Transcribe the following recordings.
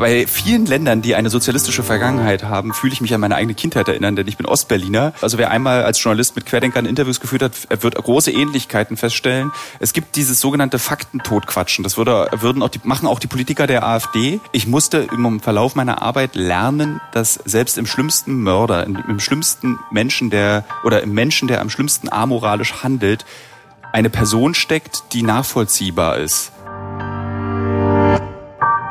Bei vielen Ländern, die eine sozialistische Vergangenheit haben, fühle ich mich an meine eigene Kindheit erinnern, denn ich bin Ostberliner. Also wer einmal als Journalist mit Querdenkern Interviews geführt hat, wird große Ähnlichkeiten feststellen. Es gibt dieses sogenannte Faktentotquatschen. Das würde, würden auch die, machen auch die Politiker der AfD. Ich musste im Verlauf meiner Arbeit lernen, dass selbst im schlimmsten Mörder, im schlimmsten Menschen, der oder im Menschen, der am schlimmsten amoralisch handelt, eine Person steckt, die nachvollziehbar ist.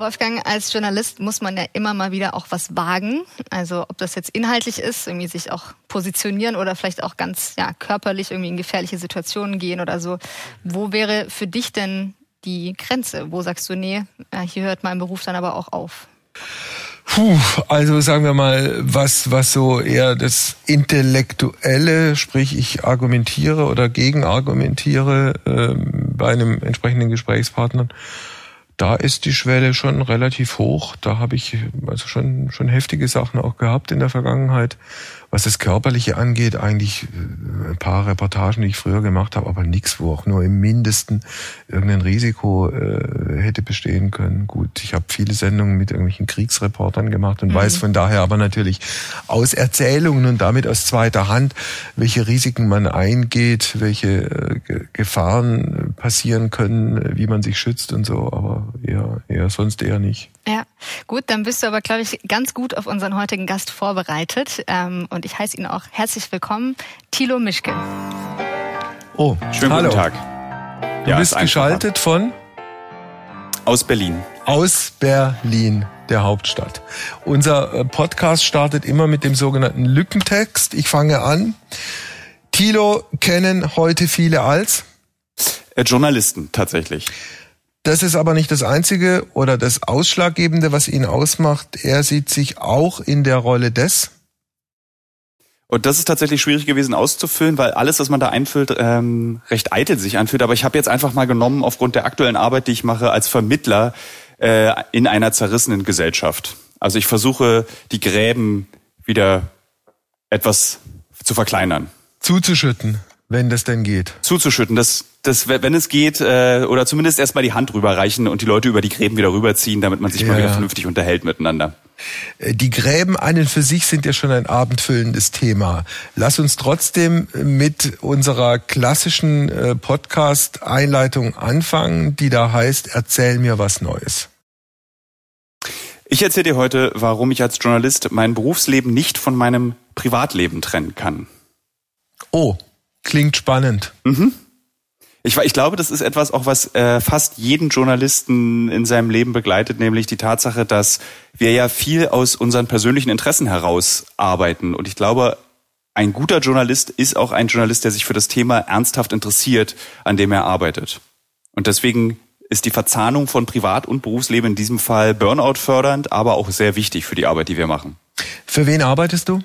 Wolfgang, als Journalist muss man ja immer mal wieder auch was wagen. Also ob das jetzt inhaltlich ist, irgendwie sich auch positionieren oder vielleicht auch ganz ja, körperlich irgendwie in gefährliche Situationen gehen oder so. Wo wäre für dich denn die Grenze? Wo sagst du, nee, hier hört mein Beruf dann aber auch auf? Puh, also sagen wir mal, was, was so eher das Intellektuelle, sprich ich argumentiere oder gegenargumentiere äh, bei einem entsprechenden Gesprächspartner da ist die Schwelle schon relativ hoch. Da habe ich also schon, schon heftige Sachen auch gehabt in der Vergangenheit. Was das Körperliche angeht, eigentlich äh, ein paar Reportagen, die ich früher gemacht habe, aber nichts, wo auch nur im Mindesten irgendein Risiko äh, hätte bestehen können. Gut, ich habe viele Sendungen mit irgendwelchen Kriegsreportern gemacht und mhm. weiß von daher aber natürlich aus Erzählungen und damit aus zweiter Hand, welche Risiken man eingeht, welche äh, Gefahren passieren können, wie man sich schützt und so, aber eher, eher sonst eher nicht. Ja, gut, dann bist du aber, glaube ich, ganz gut auf unseren heutigen Gast vorbereitet. Ähm, und ich heiße ihn auch herzlich willkommen, Thilo Mischke. Oh, schönen Hallo. guten Tag. Du ja, bist geschaltet von? Aus Berlin. Aus Berlin, der Hauptstadt. Unser äh, Podcast startet immer mit dem sogenannten Lückentext. Ich fange an. Thilo kennen heute viele als? Äh, Journalisten, tatsächlich. Das ist aber nicht das Einzige oder das Ausschlaggebende, was ihn ausmacht. Er sieht sich auch in der Rolle des. Und das ist tatsächlich schwierig gewesen auszufüllen, weil alles, was man da einfüllt, ähm, recht eitel sich anfühlt. Aber ich habe jetzt einfach mal genommen, aufgrund der aktuellen Arbeit, die ich mache, als Vermittler äh, in einer zerrissenen Gesellschaft. Also ich versuche, die Gräben wieder etwas zu verkleinern. Zuzuschütten, wenn das denn geht. Zuzuschütten, das das, wenn es geht, äh, oder zumindest erstmal die Hand rüberreichen und die Leute über die Gräben wieder rüberziehen, damit man sich ja. mal wieder vernünftig unterhält miteinander. Äh, die Gräben einen für sich sind ja schon ein abendfüllendes Thema. Lass uns trotzdem mit unserer klassischen äh, Podcast-Einleitung anfangen, die da heißt, erzähl mir was Neues. Ich erzähle dir heute, warum ich als Journalist mein Berufsleben nicht von meinem Privatleben trennen kann. Oh, klingt spannend. Mhm. Ich, ich glaube, das ist etwas auch, was äh, fast jeden Journalisten in seinem Leben begleitet, nämlich die Tatsache, dass wir ja viel aus unseren persönlichen Interessen heraus arbeiten. Und ich glaube, ein guter Journalist ist auch ein Journalist, der sich für das Thema ernsthaft interessiert, an dem er arbeitet. Und deswegen ist die Verzahnung von Privat- und Berufsleben in diesem Fall Burnout fördernd, aber auch sehr wichtig für die Arbeit, die wir machen. Für wen arbeitest du?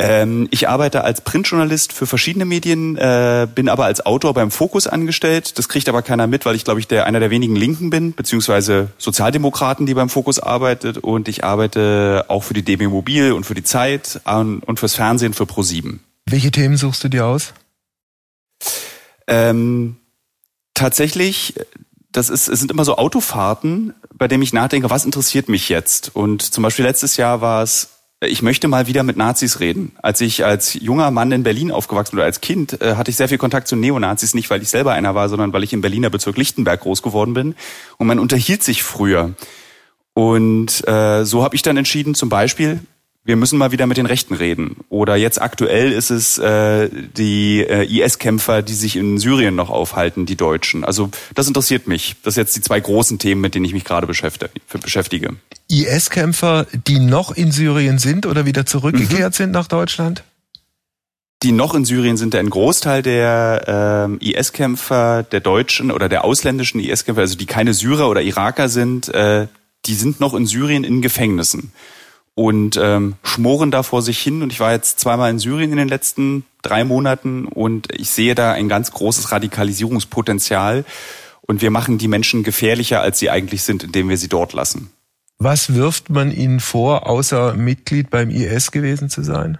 Ähm, ich arbeite als Printjournalist für verschiedene Medien, äh, bin aber als Autor beim Fokus angestellt. Das kriegt aber keiner mit, weil ich glaube ich der einer der wenigen Linken bin, beziehungsweise Sozialdemokraten, die beim Fokus arbeitet. Und ich arbeite auch für die DB Mobil und für die Zeit und fürs Fernsehen für Pro7. Welche Themen suchst du dir aus? Ähm, tatsächlich das ist, es sind immer so Autofahrten, bei denen ich nachdenke, was interessiert mich jetzt? Und zum Beispiel letztes Jahr war es ich möchte mal wieder mit Nazis reden. Als ich als junger Mann in Berlin aufgewachsen oder als Kind, äh, hatte ich sehr viel Kontakt zu Neonazis, nicht weil ich selber einer war, sondern weil ich im Berliner Bezirk Lichtenberg groß geworden bin. Und man unterhielt sich früher. Und äh, so habe ich dann entschieden, zum Beispiel, wir müssen mal wieder mit den Rechten reden. Oder jetzt aktuell ist es äh, die äh, IS-Kämpfer, die sich in Syrien noch aufhalten, die Deutschen. Also das interessiert mich. Das sind jetzt die zwei großen Themen, mit denen ich mich gerade beschäftige. IS-Kämpfer, die noch in Syrien sind oder wieder zurückgekehrt mhm. sind nach Deutschland? Die noch in Syrien sind ein Großteil der ähm, IS-Kämpfer, der deutschen oder der ausländischen IS-Kämpfer, also die keine Syrer oder Iraker sind, äh, die sind noch in Syrien in Gefängnissen. Und ähm, schmoren da vor sich hin. Und ich war jetzt zweimal in Syrien in den letzten drei Monaten und ich sehe da ein ganz großes Radikalisierungspotenzial. Und wir machen die Menschen gefährlicher, als sie eigentlich sind, indem wir sie dort lassen. Was wirft man ihnen vor, außer Mitglied beim IS gewesen zu sein?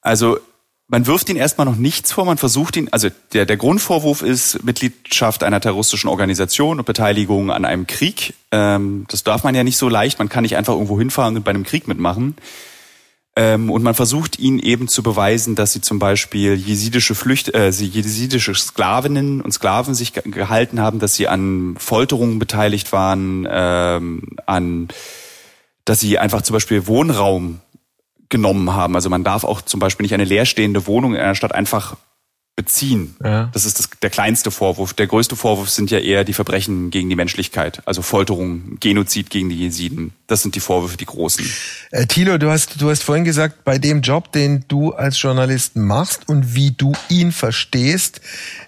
Also man wirft ihn erstmal noch nichts vor, man versucht ihn, also der, der Grundvorwurf ist Mitgliedschaft einer terroristischen Organisation und Beteiligung an einem Krieg. Ähm, das darf man ja nicht so leicht, man kann nicht einfach irgendwo hinfahren und bei einem Krieg mitmachen. Ähm, und man versucht ihn eben zu beweisen, dass sie zum Beispiel jesidische Flücht, äh, jesidische Sklavinnen und Sklaven sich gehalten haben, dass sie an Folterungen beteiligt waren, ähm, an, dass sie einfach zum Beispiel Wohnraum genommen haben. Also man darf auch zum Beispiel nicht eine leerstehende Wohnung in einer Stadt einfach beziehen. Ja. Das ist das, der kleinste Vorwurf. Der größte Vorwurf sind ja eher die Verbrechen gegen die Menschlichkeit, also Folterung, Genozid gegen die Jesiden. Das sind die Vorwürfe, die großen. Äh, Thilo, du hast, du hast vorhin gesagt, bei dem Job, den du als Journalist machst und wie du ihn verstehst,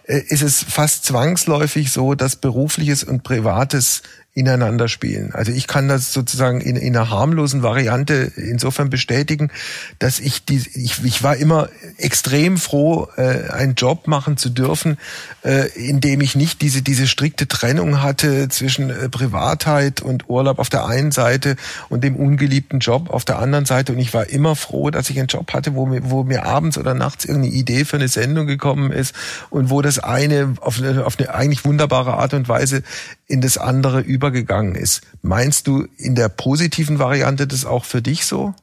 äh, ist es fast zwangsläufig so, dass berufliches und privates ineinander spielen. Also ich kann das sozusagen in, in einer harmlosen Variante insofern bestätigen, dass ich die, ich, ich war immer extrem froh, äh, einen Job machen zu dürfen, äh, in dem ich nicht diese, diese strikte Trennung hatte zwischen äh, Privatheit und Urlaub auf der einen Seite und dem ungeliebten Job auf der anderen Seite. Und ich war immer froh, dass ich einen Job hatte, wo mir, wo mir abends oder nachts irgendeine Idee für eine Sendung gekommen ist und wo das eine auf eine, auf eine eigentlich wunderbare Art und Weise in das andere übergegangen ist. Meinst du in der positiven Variante das auch für dich so?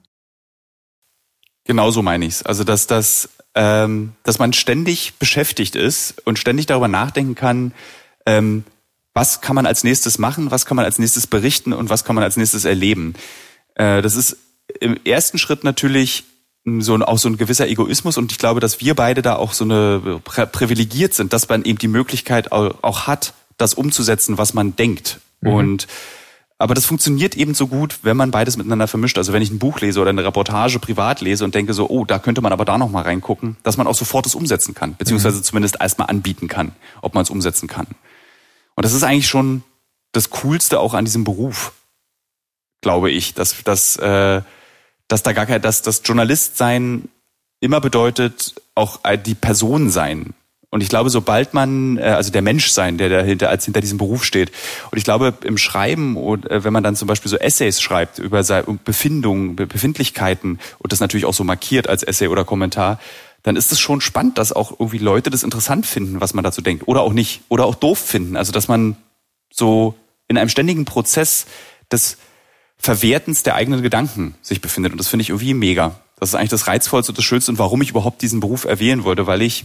Genauso meine ich's. Also dass das, ähm, dass man ständig beschäftigt ist und ständig darüber nachdenken kann, ähm, was kann man als nächstes machen, was kann man als nächstes berichten und was kann man als nächstes erleben. Äh, das ist im ersten Schritt natürlich so ein, auch so ein gewisser Egoismus und ich glaube, dass wir beide da auch so eine privilegiert sind, dass man eben die Möglichkeit auch, auch hat, das umzusetzen, was man denkt. Mhm. Und aber das funktioniert eben so gut, wenn man beides miteinander vermischt. Also wenn ich ein Buch lese oder eine Reportage privat lese und denke so, oh, da könnte man aber da noch mal reingucken, dass man auch sofort das umsetzen kann, beziehungsweise mhm. zumindest erstmal anbieten kann, ob man es umsetzen kann. Und das ist eigentlich schon das Coolste auch an diesem Beruf, glaube ich, dass, dass, äh, dass da gar kein, dass das Journalistsein immer bedeutet, auch die Person sein. Und ich glaube, sobald man, äh, also der Mensch sein, der dahinter, als hinter diesem Beruf steht. Und ich glaube, im Schreiben, äh, wenn man dann zum Beispiel so Essays schreibt über Befindungen, Befindlichkeiten und das natürlich auch so markiert als Essay oder Kommentar, dann ist es schon spannend, dass auch irgendwie Leute das interessant finden, was man dazu denkt. Oder auch nicht. Oder auch doof finden. Also, dass man so in einem ständigen Prozess des Verwertens der eigenen Gedanken sich befindet. Und das finde ich irgendwie mega. Das ist eigentlich das Reizvollste und das Schönste und warum ich überhaupt diesen Beruf erwählen wollte, weil ich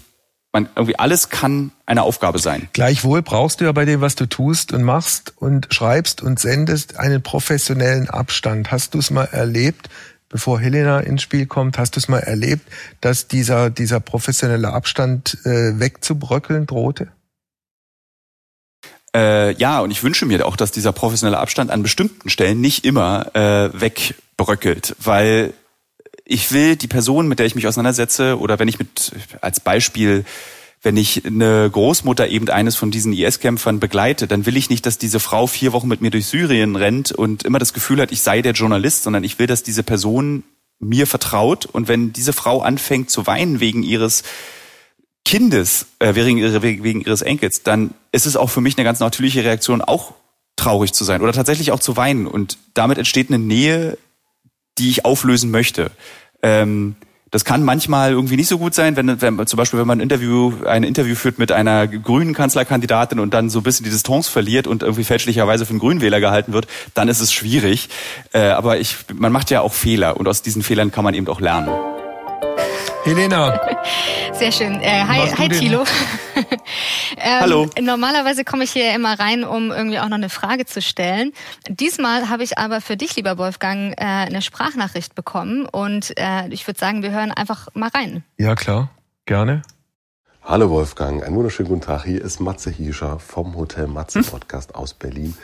man irgendwie alles kann eine Aufgabe sein. Gleichwohl brauchst du ja bei dem, was du tust und machst und schreibst und sendest, einen professionellen Abstand. Hast du es mal erlebt, bevor Helena ins Spiel kommt, hast du es mal erlebt, dass dieser, dieser professionelle Abstand äh, wegzubröckeln drohte? Äh, ja, und ich wünsche mir auch, dass dieser professionelle Abstand an bestimmten Stellen nicht immer äh, wegbröckelt, weil ich will die Person, mit der ich mich auseinandersetze, oder wenn ich mit, als Beispiel, wenn ich eine Großmutter eben eines von diesen IS-Kämpfern begleite, dann will ich nicht, dass diese Frau vier Wochen mit mir durch Syrien rennt und immer das Gefühl hat, ich sei der Journalist, sondern ich will, dass diese Person mir vertraut und wenn diese Frau anfängt zu weinen wegen ihres Kindes, äh, wegen, wegen ihres Enkels, dann ist es auch für mich eine ganz natürliche Reaktion, auch traurig zu sein oder tatsächlich auch zu weinen. Und damit entsteht eine Nähe, die ich auflösen möchte. Ähm, das kann manchmal irgendwie nicht so gut sein, wenn, wenn zum Beispiel, wenn man ein Interview, ein Interview führt mit einer grünen Kanzlerkandidatin und dann so ein bisschen die Distanz verliert und irgendwie fälschlicherweise für einen Grünwähler gehalten wird, dann ist es schwierig. Äh, aber ich, man macht ja auch Fehler und aus diesen Fehlern kann man eben auch lernen. Helena. Sehr schön. Äh, hi, hi Thilo. ähm, Hallo. Normalerweise komme ich hier immer rein, um irgendwie auch noch eine Frage zu stellen. Diesmal habe ich aber für dich, lieber Wolfgang, äh, eine Sprachnachricht bekommen und äh, ich würde sagen, wir hören einfach mal rein. Ja, klar. Gerne. Hallo Wolfgang, einen wunderschönen guten Tag. Hier ist Matze Hiescher vom Hotel Matze Podcast aus Berlin.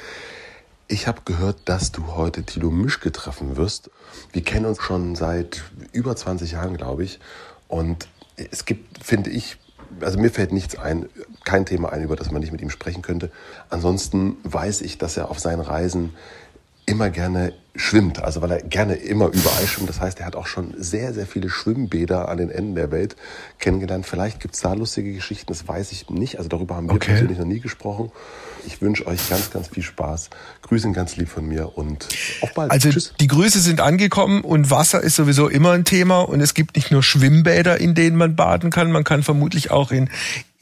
Ich habe gehört, dass du heute Tilo Mischke treffen wirst. Wir kennen uns schon seit über 20 Jahren, glaube ich. Und es gibt, finde ich, also mir fällt nichts ein, kein Thema ein, über das man nicht mit ihm sprechen könnte. Ansonsten weiß ich, dass er auf seinen Reisen immer gerne schwimmt, also weil er gerne immer überall schwimmt. Das heißt, er hat auch schon sehr, sehr viele Schwimmbäder an den Enden der Welt kennengelernt. Vielleicht gibt's da lustige Geschichten, das weiß ich nicht. Also darüber haben wir Okay. persönlich noch nie gesprochen. Ich wünsche euch ganz, ganz viel Spaß. Grüßen ganz lieb von mir und auf bald. Also Tschüss. die Grüße sind angekommen und Wasser ist sowieso immer ein Thema und es gibt nicht nur Schwimmbäder, in denen man baden kann, man kann vermutlich auch in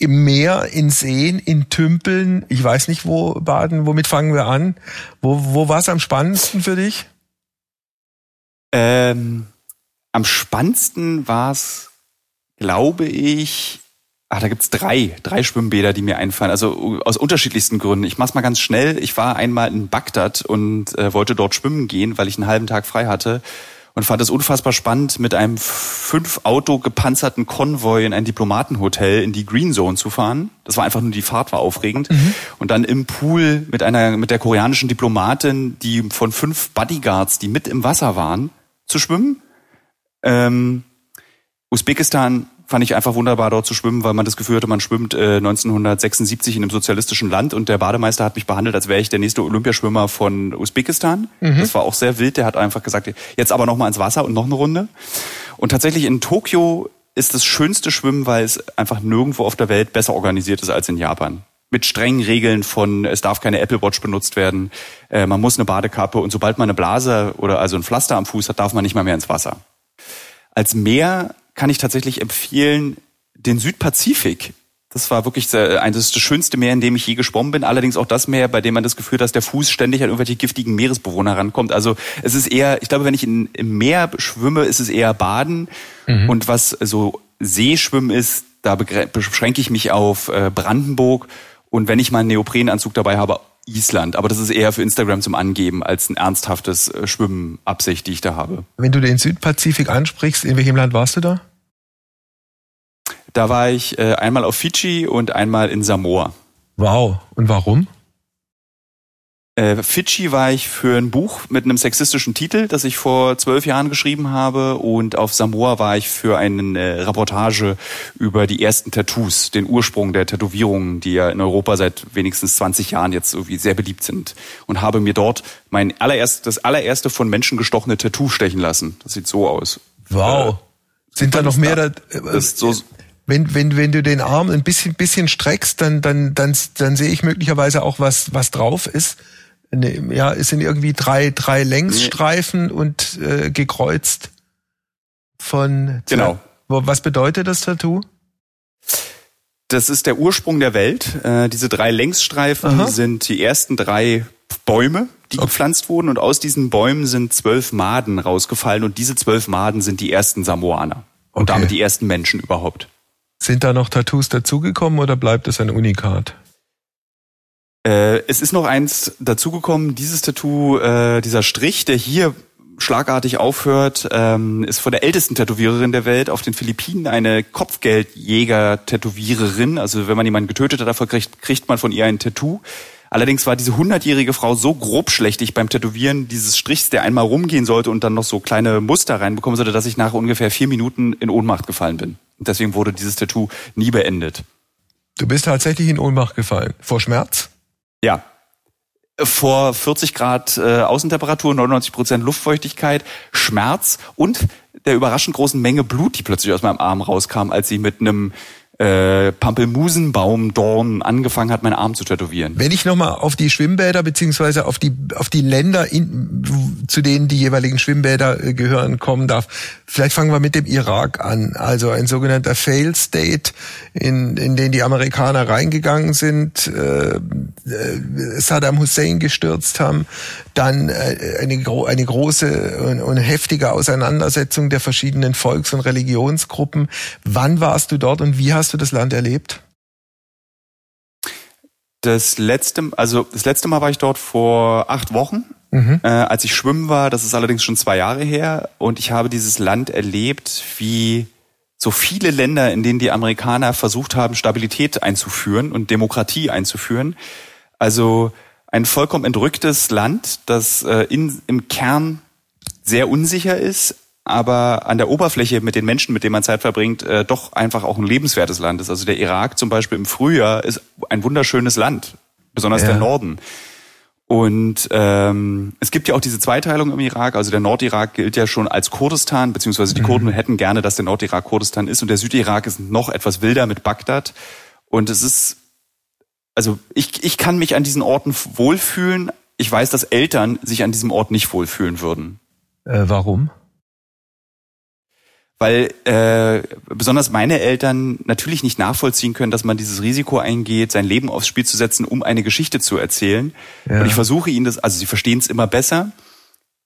im Meer, in Seen, in Tümpeln, ich weiß nicht wo baden, womit fangen wir an? Wo, wo war es am spannendsten für dich? Ähm, am spannendsten war es, glaube ich, ah, da gibt's drei, drei Schwimmbäder, die mir einfallen. Also aus unterschiedlichsten Gründen. Ich mach's mal ganz schnell. Ich war einmal in Bagdad und äh, wollte dort schwimmen gehen, weil ich einen halben Tag frei hatte. Und fand es unfassbar spannend, mit einem fünf Auto gepanzerten Konvoi in ein Diplomatenhotel in die Green Zone zu fahren. Das war einfach nur die Fahrt war aufregend. Und dann im Pool mit einer mit der koreanischen Diplomatin, die von fünf Bodyguards, die mit im Wasser waren, zu schwimmen. Ähm, Usbekistan fand ich einfach wunderbar, dort zu schwimmen, weil man das Gefühl hatte, man schwimmt äh, 1976 in einem sozialistischen Land und der Bademeister hat mich behandelt, als wäre ich der nächste Olympiaschwimmer von Usbekistan. Das war auch sehr wild. Der hat einfach gesagt, jetzt aber noch mal ins Wasser und noch eine Runde. Und tatsächlich in Tokio ist das schönste Schwimmen, weil es einfach nirgendwo auf der Welt besser organisiert ist als in Japan. Mit strengen Regeln von, es darf keine Apple Watch benutzt werden, äh, man muss eine Badekappe und sobald man eine Blase oder also ein Pflaster am Fuß hat, darf man nicht mal mehr ins Wasser. Als Meer kann ich tatsächlich empfehlen den Südpazifik. Das war wirklich sehr- eines das schönste Meer, in dem ich je geschwommen bin. Allerdings auch das Meer, bei dem man das Gefühl hat, dass der Fuß ständig an irgendwelche giftigen Meeresbewohner rankommt. Also es ist eher, ich glaube, wenn ich in, im Meer schwimme, ist es eher Baden. Und was so Seeschwimmen ist, da beschränke ich mich auf äh, Brandenburg. Und wenn ich mal einen Neoprenanzug dabei habe, Island. Aber das ist eher für Instagram zum Angeben als ein ernsthaftes äh, Schwimmenabsicht, die ich da habe. Wenn du den Südpazifik ansprichst, in welchem Land warst du da? Da war ich äh, einmal auf Fidschi und einmal in Samoa. Wow. Und warum? Äh, Fidschi war ich für ein Buch mit einem sexistischen Titel, das ich vor zwölf Jahren geschrieben habe. Und auf Samoa war ich für eine äh, Reportage über die ersten Tattoos, den Ursprung der Tätowierungen, die ja in Europa seit wenigstens 20 Jahren jetzt irgendwie sehr beliebt sind. Und habe mir dort mein allererst, das allererste von Menschen gestochene Tattoo stechen lassen. Das sieht so aus. Wow. Sind da noch mehr? da- ist so, wenn, wenn, wenn du den Arm ein bisschen, bisschen streckst, dann, dann, dann, dann sehe ich möglicherweise auch, was, was drauf ist. Ne, Ja, es sind irgendwie drei, drei Längsstreifen und äh, gekreuzt von. Genau. Was bedeutet das Tattoo? Das ist der Ursprung der Welt. Äh, diese drei Längsstreifen Aha. sind die ersten drei Bäume, die gepflanzt wurden. Und aus diesen Bäumen sind zwölf Maden rausgefallen. Und diese zwölf Maden sind die ersten Samoaner. Und Okay. damit die ersten Menschen überhaupt. Sind da noch Tattoos dazugekommen oder bleibt es ein Unikat? Äh, es ist noch eins dazugekommen. Dieses Tattoo, äh, dieser Strich, der hier schlagartig aufhört, ähm, ist von der ältesten Tätowiererin der Welt auf den Philippinen eine Kopfgeldjäger-Tätowiererin. Also wenn man jemanden getötet hat, dafür kriegt, kriegt man von ihr ein Tattoo. Allerdings war diese hundertjährige Frau so grobschlächtig beim Tätowieren dieses Strichs, der einmal rumgehen sollte und dann noch so kleine Muster reinbekommen sollte, dass ich nach ungefähr vier Minuten in Ohnmacht gefallen bin. Und deswegen wurde dieses Tattoo nie beendet. Du bist tatsächlich in Ohnmacht gefallen. Vor Schmerz? Ja. Vor 40 Grad äh, Außentemperatur, 99 Prozent Luftfeuchtigkeit, Schmerz und der überraschend großen Menge Blut, die plötzlich aus meinem Arm rauskam, als sie mit einem äh, Pampelmusenbaumdorn angefangen hat, meinen Arm zu tätowieren. Wenn ich nochmal auf die Schwimmbäder beziehungsweise auf die auf die Länder, in, zu denen die jeweiligen Schwimmbäder äh, gehören, kommen darf, vielleicht fangen wir mit dem Irak an. Also ein sogenannter Fail State, in, in den die Amerikaner reingegangen sind, äh, äh, Saddam Hussein gestürzt haben, dann äh, eine, gro eine große und, und heftige Auseinandersetzung der verschiedenen Volks- und Religionsgruppen. Wann warst du dort und wie hast du das Land erlebt? Das letzte, also das letzte Mal war ich dort vor acht Wochen, Mhm. äh, als ich schwimmen war. Das ist allerdings schon zwei Jahre her und ich habe dieses Land erlebt, wie so viele Länder, in denen die Amerikaner versucht haben, Stabilität einzuführen und Demokratie einzuführen. Also ein vollkommen entrücktes Land, das äh, in, im Kern sehr unsicher ist, aber an der Oberfläche mit den Menschen, mit denen man Zeit verbringt, äh, doch einfach auch ein lebenswertes Land ist. Also der Irak zum Beispiel im Frühjahr ist ein wunderschönes Land, besonders Ja. der Norden. Und ähm, es gibt ja auch diese Zweiteilung im Irak. Also der Nordirak gilt ja schon als Kurdistan, beziehungsweise die mhm. Kurden hätten gerne, dass der Nordirak Kurdistan ist und der Südirak ist noch etwas wilder mit Bagdad. Und es ist, also ich, ich kann mich an diesen Orten wohlfühlen. Ich weiß, dass Eltern sich an diesem Ort nicht wohlfühlen würden. Äh, warum? Weil äh, besonders meine Eltern natürlich nicht nachvollziehen können, dass man dieses Risiko eingeht, sein Leben aufs Spiel zu setzen, um eine Geschichte zu erzählen. Ja. Und ich versuche ihnen das, also sie verstehen es immer besser.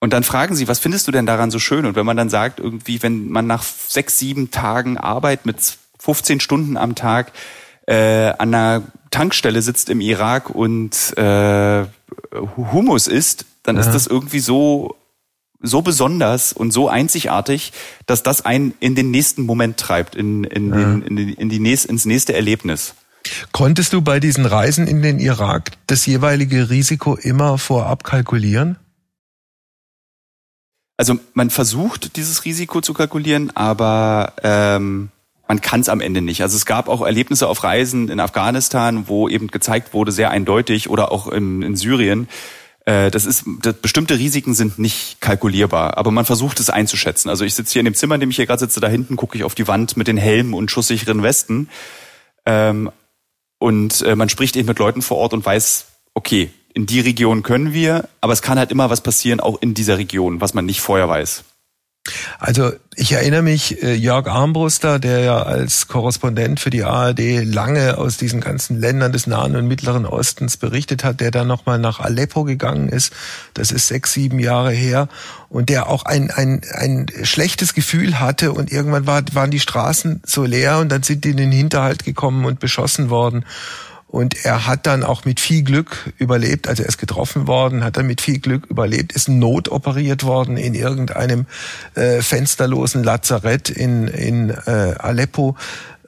Und dann fragen sie, was findest du denn daran so schön? Und wenn man dann sagt, irgendwie, wenn man nach sechs, sieben Tagen Arbeit mit 15 Stunden am Tag äh, an einer Tankstelle sitzt im Irak und äh, Hummus isst, dann ja. ist das irgendwie so so besonders und so einzigartig, dass das einen in den nächsten Moment treibt, in, in, ja. in, die, in die nächst, ins nächste Erlebnis. Konntest du bei diesen Reisen in den Irak das jeweilige Risiko immer vorab kalkulieren? Also man versucht, dieses Risiko zu kalkulieren, aber ähm, man kann es am Ende nicht. Also es gab auch Erlebnisse auf Reisen in Afghanistan, wo eben gezeigt wurde, sehr eindeutig, oder auch in, in Syrien, äh, das ist, das, bestimmte Risiken sind nicht kalkulierbar, aber man versucht es einzuschätzen. Also ich sitze hier in dem Zimmer, in dem ich hier gerade sitze, da hinten gucke ich auf die Wand mit den Helmen und schusssicheren Westen. Ähm, und äh, man spricht eben mit Leuten vor Ort und weiß, okay, in die Region können wir, aber es kann halt immer was passieren, auch in dieser Region, was man nicht vorher weiß. Also ich erinnere mich, äh, Jörg Armbruster, der ja als Korrespondent für die ARD lange aus diesen ganzen Ländern des Nahen und Mittleren Ostens berichtet hat, der dann nochmal nach Aleppo gegangen ist. Das ist sechs, sieben Jahre her. Und der auch ein, ein, ein schlechtes Gefühl hatte und irgendwann war, waren die Straßen so leer und dann sind die in den Hinterhalt gekommen und beschossen worden. Und er hat dann auch mit viel Glück überlebt, also er ist getroffen worden, hat dann mit viel Glück überlebt, ist notoperiert worden in irgendeinem äh, fensterlosen Lazarett in, in äh, Aleppo.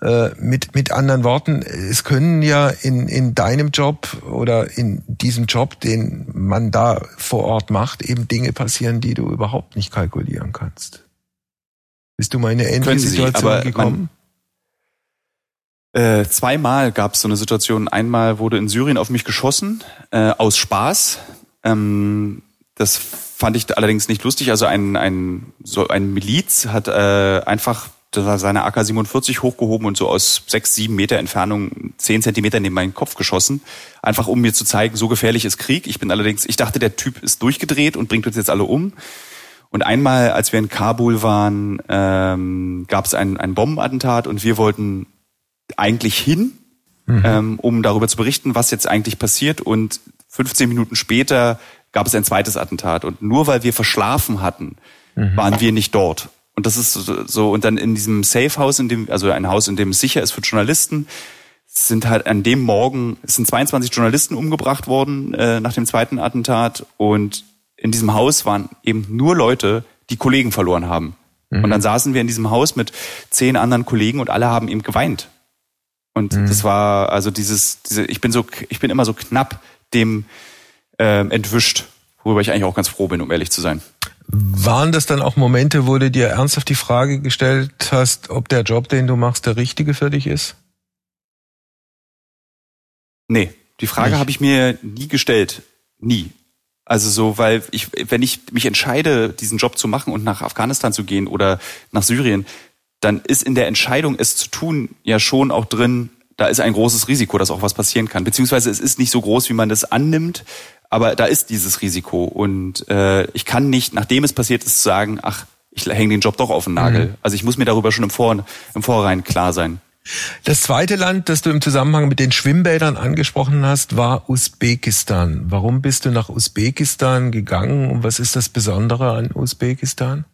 Äh, mit, mit anderen Worten, es können ja in, in deinem Job oder in diesem Job, den man da vor Ort macht, eben Dinge passieren, die du überhaupt nicht kalkulieren kannst. Bist du mal in eine ähnliche Situation gekommen? Äh, zweimal gab es so eine Situation. Einmal wurde in Syrien auf mich geschossen, äh, aus Spaß. Ähm, das fand ich allerdings nicht lustig. Also ein, ein, so ein Miliz hat äh, einfach seine AK-47 hochgehoben und so aus sechs, sieben Meter Entfernung zehn Zentimeter neben meinen Kopf geschossen. Einfach um mir zu zeigen, so gefährlich ist Krieg. Ich bin allerdings, ich dachte, der Typ ist durchgedreht und bringt uns jetzt alle um. Und einmal, als wir in Kabul waren, ähm, gab es ein, ein Bombenattentat und wir wollten eigentlich hin, mhm. ähm, um darüber zu berichten, was jetzt eigentlich passiert. Und 15 Minuten später gab es ein zweites Attentat. Und nur weil wir verschlafen hatten, mhm. waren wir nicht dort. Und das ist so, und dann in diesem Safe House, in dem, also ein Haus, in dem es sicher ist für Journalisten, sind halt an dem Morgen, es sind 22 Journalisten umgebracht worden äh, nach dem zweiten Attentat. Und in diesem Haus waren eben nur Leute, die Kollegen verloren haben. Mhm. Und dann saßen wir in diesem Haus mit zehn anderen Kollegen und alle haben eben geweint. Und mhm. das war also dieses, diese, ich bin so, ich bin immer so knapp dem ähm, entwischt, worüber ich eigentlich auch ganz froh bin, um ehrlich zu sein. Waren das dann auch Momente, wo du dir ernsthaft die Frage gestellt hast, ob der Job, den du machst, der richtige für dich ist? Nee, die Frage habe ich mir nie gestellt. Nie. Also so, weil ich, wenn ich mich entscheide, diesen Job zu machen und nach Afghanistan zu gehen oder nach Syrien, dann ist in der Entscheidung, es zu tun, ja schon auch drin, da ist ein großes Risiko, dass auch was passieren kann. Beziehungsweise es ist nicht so groß, wie man das annimmt, aber da ist dieses Risiko. Und äh, ich kann nicht, nachdem es passiert ist, sagen, ach, ich hänge den Job doch auf den Nagel. Mhm. Also ich muss mir darüber schon im, Vor im Vorhinein klar sein. Das zweite Land, das du im Zusammenhang mit den Schwimmbädern angesprochen hast, war Usbekistan. Warum bist du nach Usbekistan gegangen und was ist das Besondere an Usbekistan?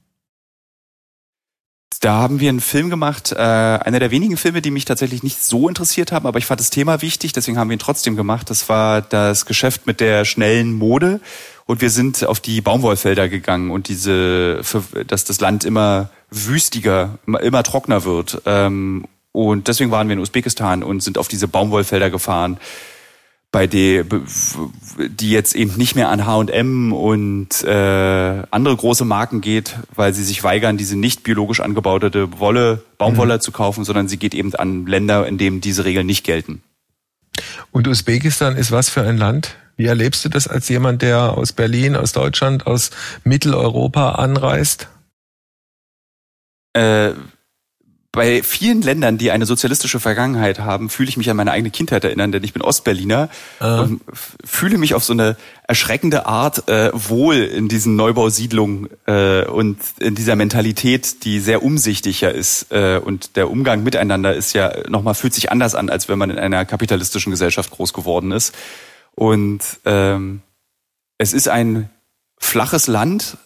Da haben wir einen Film gemacht, äh, einer der wenigen Filme, die mich tatsächlich nicht so interessiert haben, aber ich fand das Thema wichtig, deswegen haben wir ihn trotzdem gemacht. Das war das Geschäft mit der schnellen Mode und wir sind auf die Baumwollfelder gegangen und diese, dass das Land immer wüstiger, immer trockener wird. Ähm, und deswegen waren wir in Usbekistan und sind auf diese Baumwollfelder gefahren bei der, die jetzt eben nicht mehr an H&M und äh, andere große Marken geht, weil sie sich weigern, diese nicht biologisch angebaute Wolle, Baumwolle mhm. zu kaufen, sondern sie geht eben an Länder, in denen diese Regeln nicht gelten. Und Usbekistan ist was für ein Land? Wie erlebst du das als jemand, der aus Berlin, aus Deutschland, aus Mitteleuropa anreist? Äh, bei vielen Ländern, die eine sozialistische Vergangenheit haben, fühle ich mich an meine eigene Kindheit erinnern, denn ich bin Ostberliner ah. und fühle mich auf so eine erschreckende Art äh, wohl in diesen Neubausiedlungen äh, und in dieser Mentalität, die sehr umsichtig ja ist. Äh, und der Umgang miteinander ist ja nochmal, fühlt sich anders an, als wenn man in einer kapitalistischen Gesellschaft groß geworden ist. Und ähm, es ist ein flaches Land,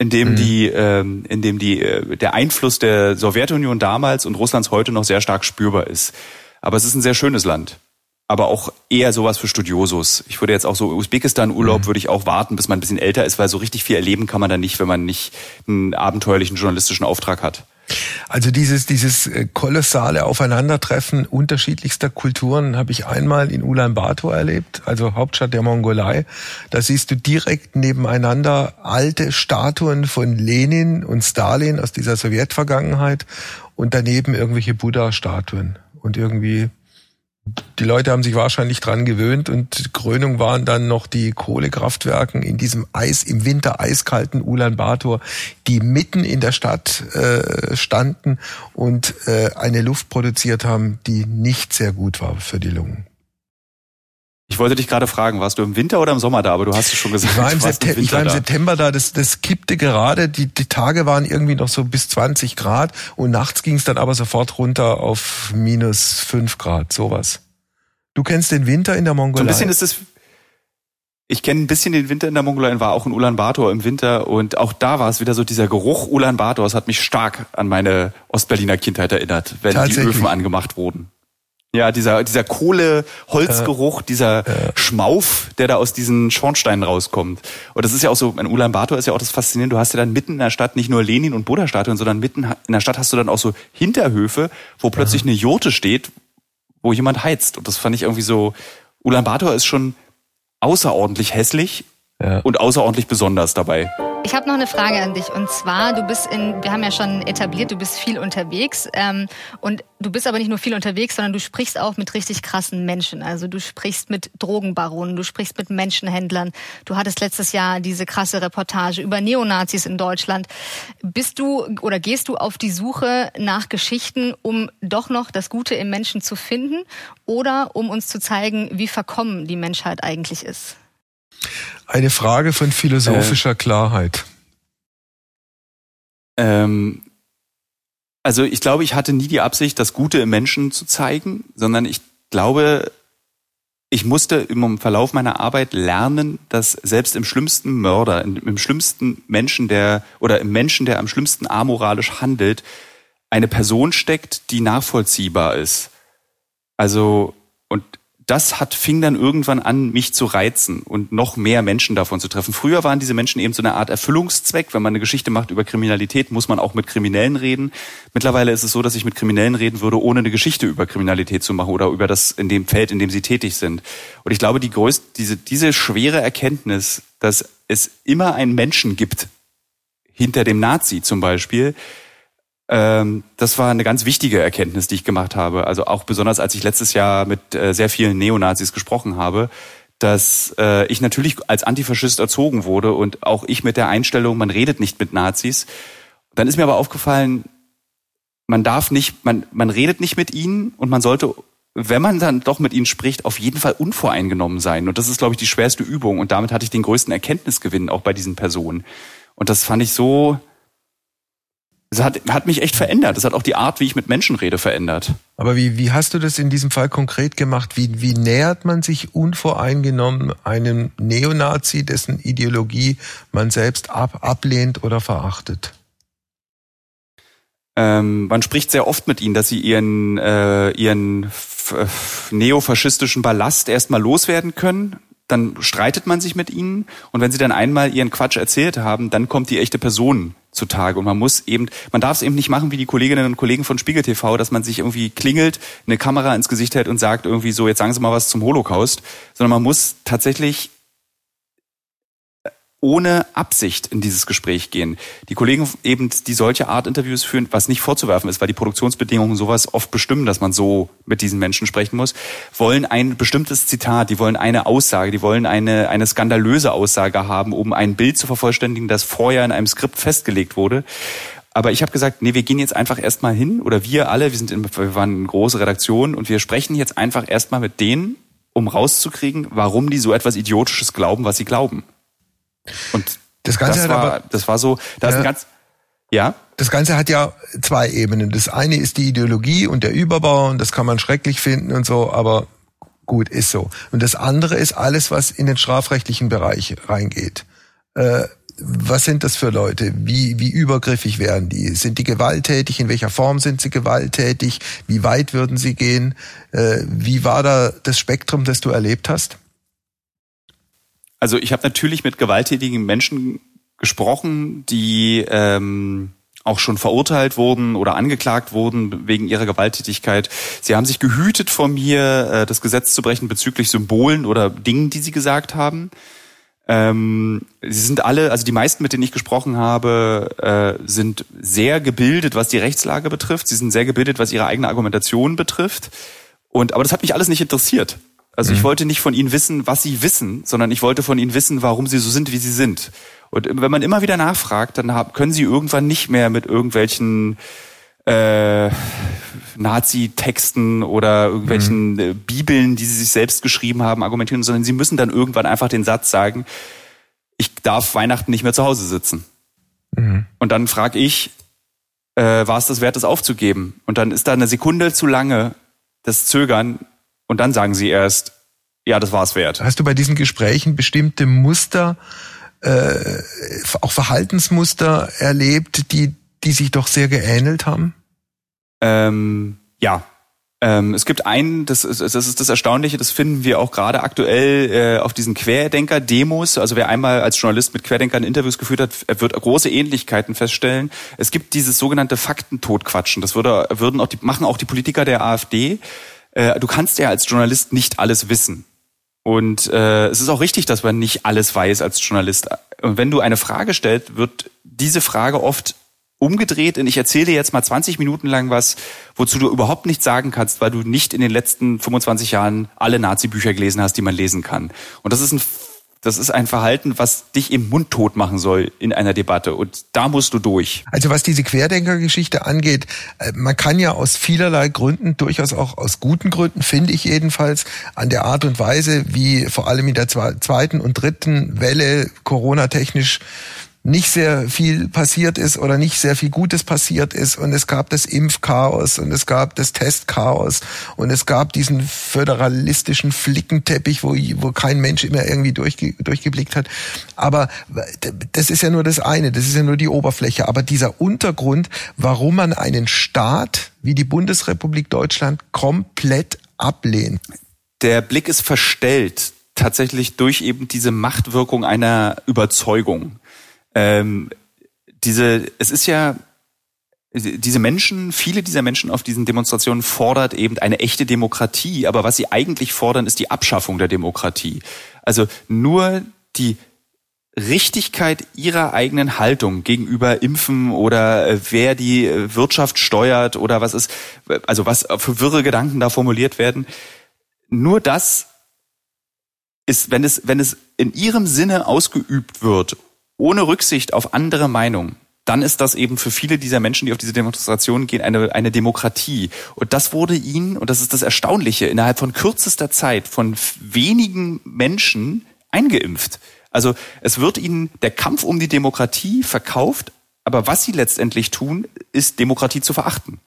in dem mhm. die, ähm, in dem die, äh, der Einfluss der Sowjetunion damals und Russlands heute noch sehr stark spürbar ist. Aber es ist ein sehr schönes Land. Aber auch eher sowas für Studiosos. Ich würde jetzt auch so Usbekistan-Urlaub mhm. würde ich auch warten, bis man ein bisschen älter ist, weil so richtig viel erleben kann man da nicht, wenn man nicht einen abenteuerlichen journalistischen Auftrag hat. Also dieses, dieses äh, kolossale Aufeinandertreffen unterschiedlichster Kulturen habe ich einmal in Ulaanbaatar erlebt, also Hauptstadt der Mongolei. Da siehst du direkt nebeneinander alte Statuen von Lenin und Stalin aus dieser Sowjetvergangenheit und daneben irgendwelche Buddha-Statuen und irgendwie die Leute haben sich wahrscheinlich dran gewöhnt und Krönung waren dann noch die Kohlekraftwerken in diesem Eis, im Winter eiskalten Ulaanbaatar, die mitten in der Stadt äh, standen und äh, eine Luft produziert haben, die nicht sehr gut war für die Lungen. Ich wollte dich gerade fragen, warst du im Winter oder im Sommer da? Aber du hast es schon gesagt. Ich war im, September, im ich war im September da. Das, das kippte gerade. Die, die Tage waren irgendwie noch so bis 20 Grad und nachts ging es dann aber sofort runter auf minus 5 Grad, sowas. Du kennst den Winter in der Mongolei? So ein bisschen ist es. Ich kenne ein bisschen den Winter in der Mongolei und war auch in Ulaanbaatar im Winter und auch da war es wieder so dieser Geruch Ulaanbaators hat mich stark an meine Ostberliner Kindheit erinnert, wenn die Öfen angemacht wurden. Ja, dieser, dieser Kohle-Holzgeruch, dieser ja. Schmauf, der da aus diesen Schornsteinen rauskommt. Und das ist ja auch so, in Ulaanbaatar ist ja auch das Faszinierende, du hast ja dann mitten in der Stadt nicht nur Lenin- und Buddha-Statuen, sondern mitten in der Stadt hast du dann auch so Hinterhöfe, wo plötzlich Aha. eine Jurte steht, wo jemand heizt. Und das fand ich irgendwie so, Ulaanbaatar ist schon außerordentlich hässlich ja. und außerordentlich besonders dabei. Ich habe noch eine Frage an dich und zwar, du bist in, wir haben ja schon etabliert, du bist viel unterwegs ähm, und du bist aber nicht nur viel unterwegs, sondern du sprichst auch mit richtig krassen Menschen. Also du sprichst mit Drogenbaronen, du sprichst mit Menschenhändlern. Du hattest letztes Jahr diese krasse Reportage über Neonazis in Deutschland. Bist du oder gehst du auf die Suche nach Geschichten, um doch noch das Gute im Menschen zu finden oder um uns zu zeigen, wie verkommen die Menschheit eigentlich ist? Eine Frage von philosophischer äh, Klarheit. Ähm, also ich glaube, ich hatte nie die Absicht, das Gute im Menschen zu zeigen, sondern ich glaube, ich musste im Verlauf meiner Arbeit lernen, dass selbst im schlimmsten Mörder, im schlimmsten Menschen, der oder im Menschen, der am schlimmsten amoralisch handelt, eine Person steckt, die nachvollziehbar ist. Also und das hat, fing dann irgendwann an, mich zu reizen und noch mehr Menschen davon zu treffen. Früher waren diese Menschen eben so eine Art Erfüllungszweck. Wenn man eine Geschichte macht über Kriminalität, muss man auch mit Kriminellen reden. Mittlerweile ist es so, dass ich mit Kriminellen reden würde, ohne eine Geschichte über Kriminalität zu machen oder über das in dem Feld, in dem sie tätig sind. Und ich glaube, die größte, diese, diese schwere Erkenntnis, dass es immer einen Menschen gibt, hinter dem Nazi zum Beispiel, ähm, das war eine ganz wichtige Erkenntnis, die ich gemacht habe. Also auch besonders, als ich letztes Jahr mit äh, sehr vielen Neonazis gesprochen habe, dass äh, ich natürlich als Antifaschist erzogen wurde und auch ich mit der Einstellung, man redet nicht mit Nazis. Dann ist mir aber aufgefallen, man darf nicht, man, man redet nicht mit ihnen und man sollte, wenn man dann doch mit ihnen spricht, auf jeden Fall unvoreingenommen sein. Und das ist, glaube ich, die schwerste Übung. Und damit hatte ich den größten Erkenntnisgewinn auch bei diesen Personen. Und das fand ich so, es hat, hat mich echt verändert. Es hat auch die Art, wie ich mit Menschen rede, verändert. Aber wie, wie hast du das in diesem Fall konkret gemacht? Wie, wie nähert man sich unvoreingenommen einem Neonazi, dessen Ideologie man selbst ab, ablehnt oder verachtet? Ähm, man spricht sehr oft mit ihnen, dass sie ihren, äh, ihren neofaschistischen Ballast erstmal loswerden können dann streitet man sich mit ihnen. Und wenn sie dann einmal ihren Quatsch erzählt haben, dann kommt die echte Person zutage. Und man muss eben, man darf es eben nicht machen wie die Kolleginnen und Kollegen von Spiegel TV, dass man sich irgendwie klingelt, eine Kamera ins Gesicht hält und sagt irgendwie so, jetzt sagen Sie mal was zum Holocaust, sondern man muss tatsächlich ohne Absicht in dieses Gespräch gehen. Die Kollegen eben, die solche Art Interviews führen, was nicht vorzuwerfen ist, weil die Produktionsbedingungen sowas oft bestimmen, dass man so mit diesen Menschen sprechen muss, wollen ein bestimmtes Zitat, die wollen eine Aussage, die wollen eine, eine skandalöse Aussage haben, um ein Bild zu vervollständigen, das vorher in einem Skript festgelegt wurde. Aber ich habe gesagt, nee, wir gehen jetzt einfach erstmal hin, oder wir alle, wir sind in, wir waren eine große Redaktion und wir sprechen jetzt einfach erstmal mit denen, um rauszukriegen, warum die so etwas Idiotisches glauben, was sie glauben. Und das, Ganze das, war, aber, das war so, das ja, ganz, ja. Das Ganze hat ja zwei Ebenen. Das eine ist die Ideologie und der Überbau und das kann man schrecklich finden und so, aber gut, ist so. Und das andere ist alles, was in den strafrechtlichen Bereich reingeht. Äh, was sind das für Leute? Wie, wie übergriffig werden die? Sind die gewalttätig? In welcher Form sind sie gewalttätig? Wie weit würden sie gehen? Äh, wie war da das Spektrum, das du erlebt hast? Also ich habe natürlich mit gewalttätigen Menschen gesprochen, die ähm, auch schon verurteilt wurden oder angeklagt wurden wegen ihrer Gewalttätigkeit. Sie haben sich gehütet vor mir, äh, das Gesetz zu brechen bezüglich Symbolen oder Dingen, die sie gesagt haben. Ähm, sie sind alle, also die meisten, mit denen ich gesprochen habe, äh, sind sehr gebildet, was die Rechtslage betrifft. Sie sind sehr gebildet, was ihre eigene Argumentation betrifft. Und aber das hat mich alles nicht interessiert. Also mhm. ich wollte nicht von ihnen wissen, was sie wissen, sondern ich wollte von ihnen wissen, warum sie so sind, wie sie sind. Und wenn man immer wieder nachfragt, dann können sie irgendwann nicht mehr mit irgendwelchen äh, Nazi-Texten oder irgendwelchen mhm. Äh, Bibeln, die sie sich selbst geschrieben haben, argumentieren, sondern sie müssen dann irgendwann einfach den Satz sagen, ich darf Weihnachten nicht mehr zu Hause sitzen. Mhm. Und dann frage ich, äh, war es das wert, das aufzugeben? Und dann ist da eine Sekunde zu lange das Zögern, und dann sagen sie erst, ja, das war es wert. Hast du bei diesen Gesprächen bestimmte Muster, äh, auch Verhaltensmuster erlebt, die, die sich doch sehr geähnelt haben? Ähm, ja. Ähm, es gibt einen, das ist, das ist das Erstaunliche, das finden wir auch gerade aktuell äh, auf diesen Querdenker-Demos. Also wer einmal als Journalist mit Querdenkern Interviews geführt hat, wird große Ähnlichkeiten feststellen. Es gibt dieses sogenannte Faktentotquatschen. Das würde, würden auch die, machen auch die Politiker der AfD äh, du kannst ja als Journalist nicht alles wissen. Und äh, es ist auch richtig, dass man nicht alles weiß als Journalist. Und wenn du eine Frage stellst, wird diese Frage oft umgedreht und ich erzähle dir jetzt mal 20 Minuten lang was, wozu du überhaupt nichts sagen kannst, weil du nicht in den letzten 25 Jahren alle Nazi-Bücher gelesen hast, die man lesen kann. Und das ist ein das ist ein Verhalten, was dich im Mund tot machen soll in einer Debatte. Und da musst du durch. Also was diese Querdenkergeschichte angeht, äh, man kann ja aus vielerlei Gründen, durchaus auch aus guten Gründen, finde ich jedenfalls, an der Art und Weise, wie vor allem in der zweiten und dritten Welle Corona-technisch nicht sehr viel passiert ist oder nicht sehr viel Gutes passiert ist und es gab das Impfchaos und es gab das Testchaos und es gab diesen föderalistischen Flickenteppich, wo, wo kein Mensch mehr irgendwie durchge, durchgeblickt hat. Aber das ist ja nur das eine, das ist ja nur die Oberfläche. Aber dieser Untergrund, warum man einen Staat wie die Bundesrepublik Deutschland komplett ablehnt. Der Blick ist verstellt tatsächlich durch eben diese Machtwirkung einer Überzeugung ähm, diese, es ist ja, diese Menschen, viele dieser Menschen auf diesen Demonstrationen fordert eben eine echte Demokratie, aber was sie eigentlich fordern, ist die Abschaffung der Demokratie. Also nur die Richtigkeit ihrer eigenen Haltung gegenüber Impfen oder äh, wer die äh, Wirtschaft steuert oder was ist, also was für wirre Gedanken da formuliert werden, nur das ist, wenn es, wenn es in ihrem Sinne ausgeübt wird ohne Rücksicht auf andere Meinungen, dann ist das eben für viele dieser Menschen, die auf diese Demonstrationen gehen, eine, eine Demokratie. Und das wurde ihnen, und das ist das Erstaunliche, innerhalb von kürzester Zeit von wenigen Menschen eingeimpft. Also es wird ihnen der Kampf um die Demokratie verkauft, aber was sie letztendlich tun, ist Demokratie zu verachten.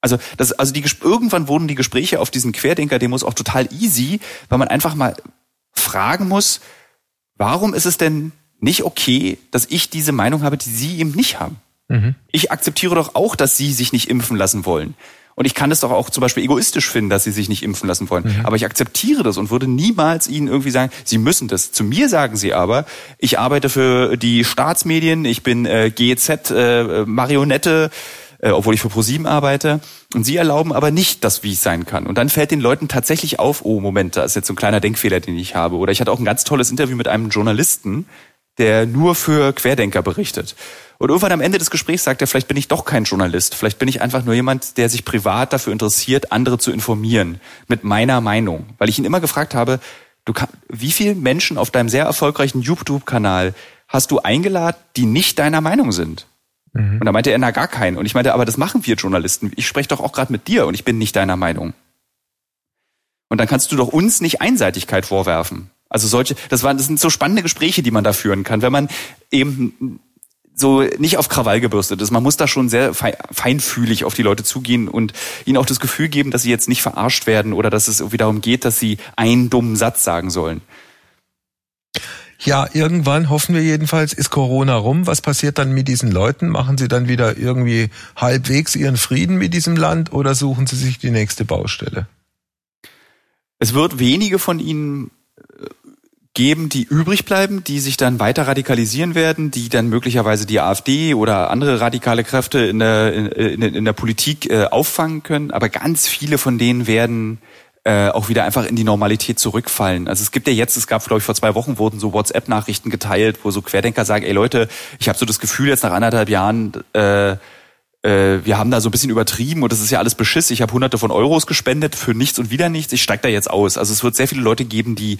Also, das, also die, irgendwann wurden die Gespräche auf diesen Querdenker-Demos auch total easy, weil man einfach mal fragen muss, warum ist es denn nicht okay, dass ich diese Meinung habe, die Sie eben nicht haben. Mhm. Ich akzeptiere doch auch, dass Sie sich nicht impfen lassen wollen. Und ich kann es doch auch zum Beispiel egoistisch finden, dass sie sich nicht impfen lassen wollen. Mhm. Aber ich akzeptiere das und würde niemals ihnen irgendwie sagen, sie müssen das. Zu mir sagen sie aber, ich arbeite für die Staatsmedien, ich bin äh, GEZ, äh, Marionette, äh, obwohl ich für ProSieben arbeite. Und sie erlauben aber nicht, dass wie es sein kann. Und dann fällt den Leuten tatsächlich auf, oh Moment, da ist jetzt so ein kleiner Denkfehler, den ich habe. Oder ich hatte auch ein ganz tolles Interview mit einem Journalisten, der nur für Querdenker berichtet. Und irgendwann am Ende des Gesprächs sagt er, vielleicht bin ich doch kein Journalist, vielleicht bin ich einfach nur jemand, der sich privat dafür interessiert, andere zu informieren mit meiner Meinung. Weil ich ihn immer gefragt habe, du kann, wie viele Menschen auf deinem sehr erfolgreichen YouTube-Kanal hast du eingeladen, die nicht deiner Meinung sind? Mhm. Und da meinte er, na gar keinen. Und ich meinte, aber das machen wir Journalisten. Ich spreche doch auch gerade mit dir und ich bin nicht deiner Meinung. Und dann kannst du doch uns nicht Einseitigkeit vorwerfen. Also solche, das waren, das sind so spannende Gespräche, die man da führen kann, wenn man eben so nicht auf Krawall gebürstet ist. Man muss da schon sehr feinfühlig auf die Leute zugehen und ihnen auch das Gefühl geben, dass sie jetzt nicht verarscht werden oder dass es irgendwie darum geht, dass sie einen dummen Satz sagen sollen. Ja, irgendwann hoffen wir jedenfalls, ist Corona rum. Was passiert dann mit diesen Leuten? Machen sie dann wieder irgendwie halbwegs ihren Frieden mit diesem Land oder suchen sie sich die nächste Baustelle? Es wird wenige von ihnen geben, die übrig bleiben, die sich dann weiter radikalisieren werden, die dann möglicherweise die AfD oder andere radikale Kräfte in der, in, in der Politik äh, auffangen können. Aber ganz viele von denen werden äh, auch wieder einfach in die Normalität zurückfallen. Also es gibt ja jetzt, es gab, glaube ich, vor zwei Wochen wurden so WhatsApp-Nachrichten geteilt, wo so Querdenker sagen, ey Leute, ich habe so das Gefühl, jetzt nach anderthalb Jahren, äh, äh, wir haben da so ein bisschen übertrieben und das ist ja alles Beschiss. Ich habe hunderte von Euros gespendet für nichts und wieder nichts. Ich steig da jetzt aus. Also es wird sehr viele Leute geben, die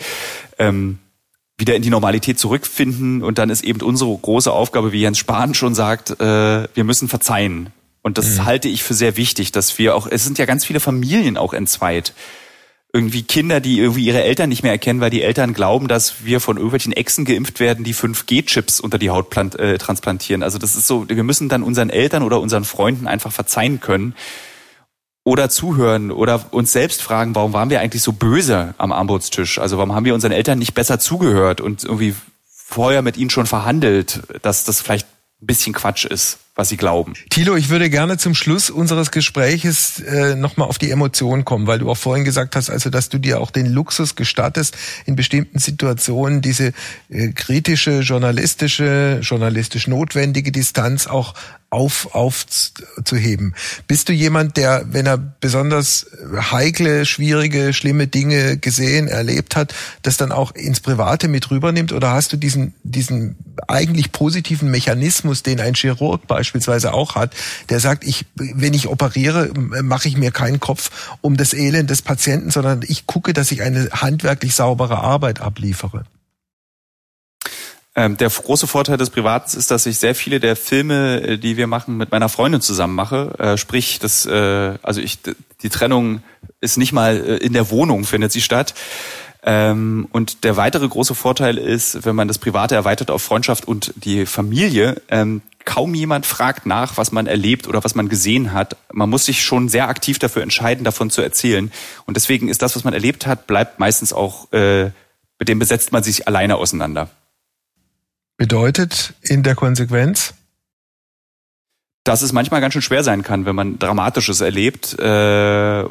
ähm, wieder in die Normalität zurückfinden und dann ist eben unsere große Aufgabe, wie Jens Spahn schon sagt, äh, wir müssen verzeihen. Und das mhm. halte ich für sehr wichtig, dass wir auch, es sind ja ganz viele Familien auch entzweit irgendwie Kinder, die irgendwie ihre Eltern nicht mehr erkennen, weil die Eltern glauben, dass wir von irgendwelchen Echsen geimpft werden, die 5G-Chips unter die Haut plant, äh, transplantieren. Also das ist so, wir müssen dann unseren Eltern oder unseren Freunden einfach verzeihen können oder zuhören oder uns selbst fragen, warum waren wir eigentlich so böse am Armutstisch? Also warum haben wir unseren Eltern nicht besser zugehört und irgendwie vorher mit ihnen schon verhandelt, dass das vielleicht ein bisschen Quatsch ist was sie glauben. Thilo, ich würde gerne zum Schluss unseres Gespräches äh, nochmal auf die Emotionen kommen, weil du auch vorhin gesagt hast, also dass du dir auch den Luxus gestattest, in bestimmten Situationen diese äh, kritische, journalistische, journalistisch notwendige Distanz auch auf, aufzuheben. Bist du jemand, der, wenn er besonders heikle, schwierige, schlimme Dinge gesehen, erlebt hat, das dann auch ins Private mit rübernimmt? Oder hast du diesen, diesen eigentlich positiven Mechanismus, den ein Chirurg beispielsweise auch hat, der sagt, ich, wenn ich operiere, mache ich mir keinen Kopf um das Elend des Patienten, sondern ich gucke, dass ich eine handwerklich saubere Arbeit abliefere? Ähm, der große Vorteil des Privatens ist, dass ich sehr viele der Filme, äh, die wir machen, mit meiner Freundin zusammen mache. Äh, sprich, das, äh, also ich, die Trennung ist nicht mal äh, in der Wohnung findet sie statt. Ähm, und der weitere große Vorteil ist, wenn man das Private erweitert auf Freundschaft und die Familie, ähm, kaum jemand fragt nach, was man erlebt oder was man gesehen hat. Man muss sich schon sehr aktiv dafür entscheiden, davon zu erzählen. Und deswegen ist das, was man erlebt hat, bleibt meistens auch, äh, mit dem besetzt man sich alleine auseinander. Bedeutet in der Konsequenz? Dass es manchmal ganz schön schwer sein kann, wenn man Dramatisches erlebt. Äh,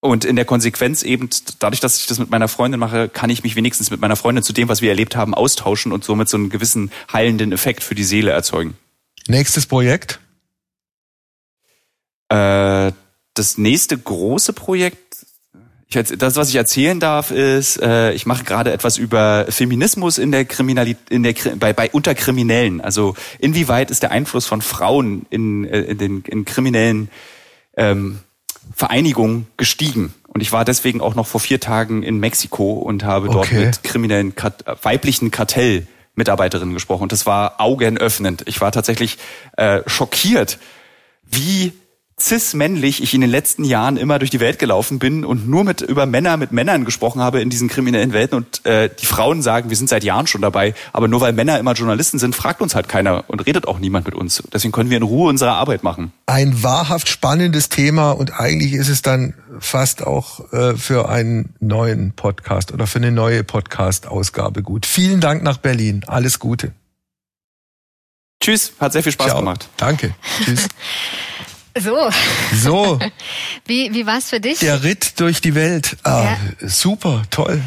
und in der Konsequenz eben, dadurch, dass ich das mit meiner Freundin mache, kann ich mich wenigstens mit meiner Freundin zu dem, was wir erlebt haben, austauschen und somit so einen gewissen heilenden Effekt für die Seele erzeugen. Nächstes Projekt? Äh, das nächste große Projekt ich, das, was ich erzählen darf, ist, äh, ich mache gerade etwas über Feminismus in der Kriminalität, in der bei, bei Unterkriminellen. Also inwieweit ist der Einfluss von Frauen in, äh, in den in kriminellen ähm, Vereinigungen gestiegen? Und ich war deswegen auch noch vor vier Tagen in Mexiko und habe dort okay. mit kriminellen weiblichen Kartellmitarbeiterinnen gesprochen. Und das war augenöffnend. Ich war tatsächlich äh, schockiert, wie cis-männlich ich in den letzten Jahren immer durch die Welt gelaufen bin und nur mit über Männer mit Männern gesprochen habe in diesen kriminellen Welten und äh, die Frauen sagen, wir sind seit Jahren schon dabei, aber nur weil Männer immer Journalisten sind, fragt uns halt keiner und redet auch niemand mit uns. Deswegen können wir in Ruhe unsere Arbeit machen. Ein wahrhaft spannendes Thema und eigentlich ist es dann fast auch äh, für einen neuen Podcast oder für eine neue Podcast-Ausgabe gut. Vielen Dank nach Berlin. Alles Gute. Tschüss, hat sehr viel Spaß Ciao. gemacht. Danke. Tschüss. So. So. wie wie war's für dich? Der Ritt durch die Welt. Ah, ja. Super, toll.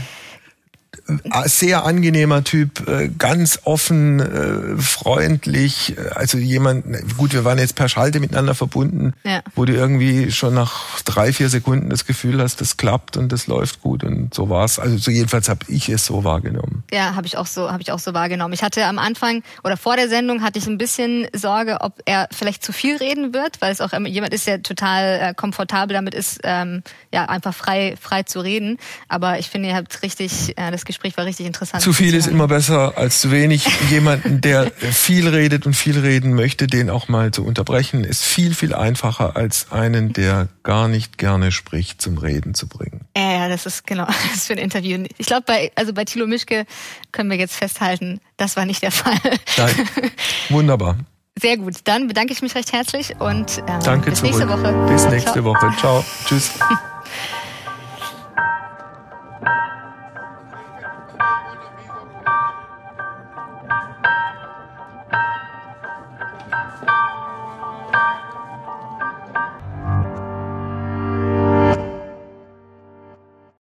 Äh, sehr angenehmer Typ, äh, ganz offen, äh, freundlich. Also jemand, gut, wir waren jetzt per Schalte miteinander verbunden, ja. wo du irgendwie schon nach drei, vier Sekunden das Gefühl hast, das klappt und das läuft gut und so war's. Also so jedenfalls habe ich es so wahrgenommen. Ja, habe ich auch so, habe ich auch so wahrgenommen. Ich hatte am Anfang oder vor der Sendung hatte ich ein bisschen Sorge, ob er vielleicht zu viel reden wird, weil es auch jemand ist, der total komfortabel damit ist, ähm, ja einfach frei, frei zu reden. Aber ich finde, ihr habt richtig, äh, das Gespräch war richtig interessant. Zu viel ist immer besser als zu wenig. Jemanden, der viel redet und viel reden möchte, den auch mal zu unterbrechen, ist viel, viel einfacher als einen, der gar nicht gerne spricht, zum Reden zu bringen. Ja, ja, das ist genau, das ist für ein Interview. Ich glaube, bei, also bei Thilo Mischke können wir jetzt festhalten, das war nicht der Fall. Nein. Wunderbar. Sehr gut. Dann bedanke ich mich recht herzlich und ähm, Danke bis zurück. nächste Woche. Bis nächste Ciao. Woche. Ciao. Tschüss.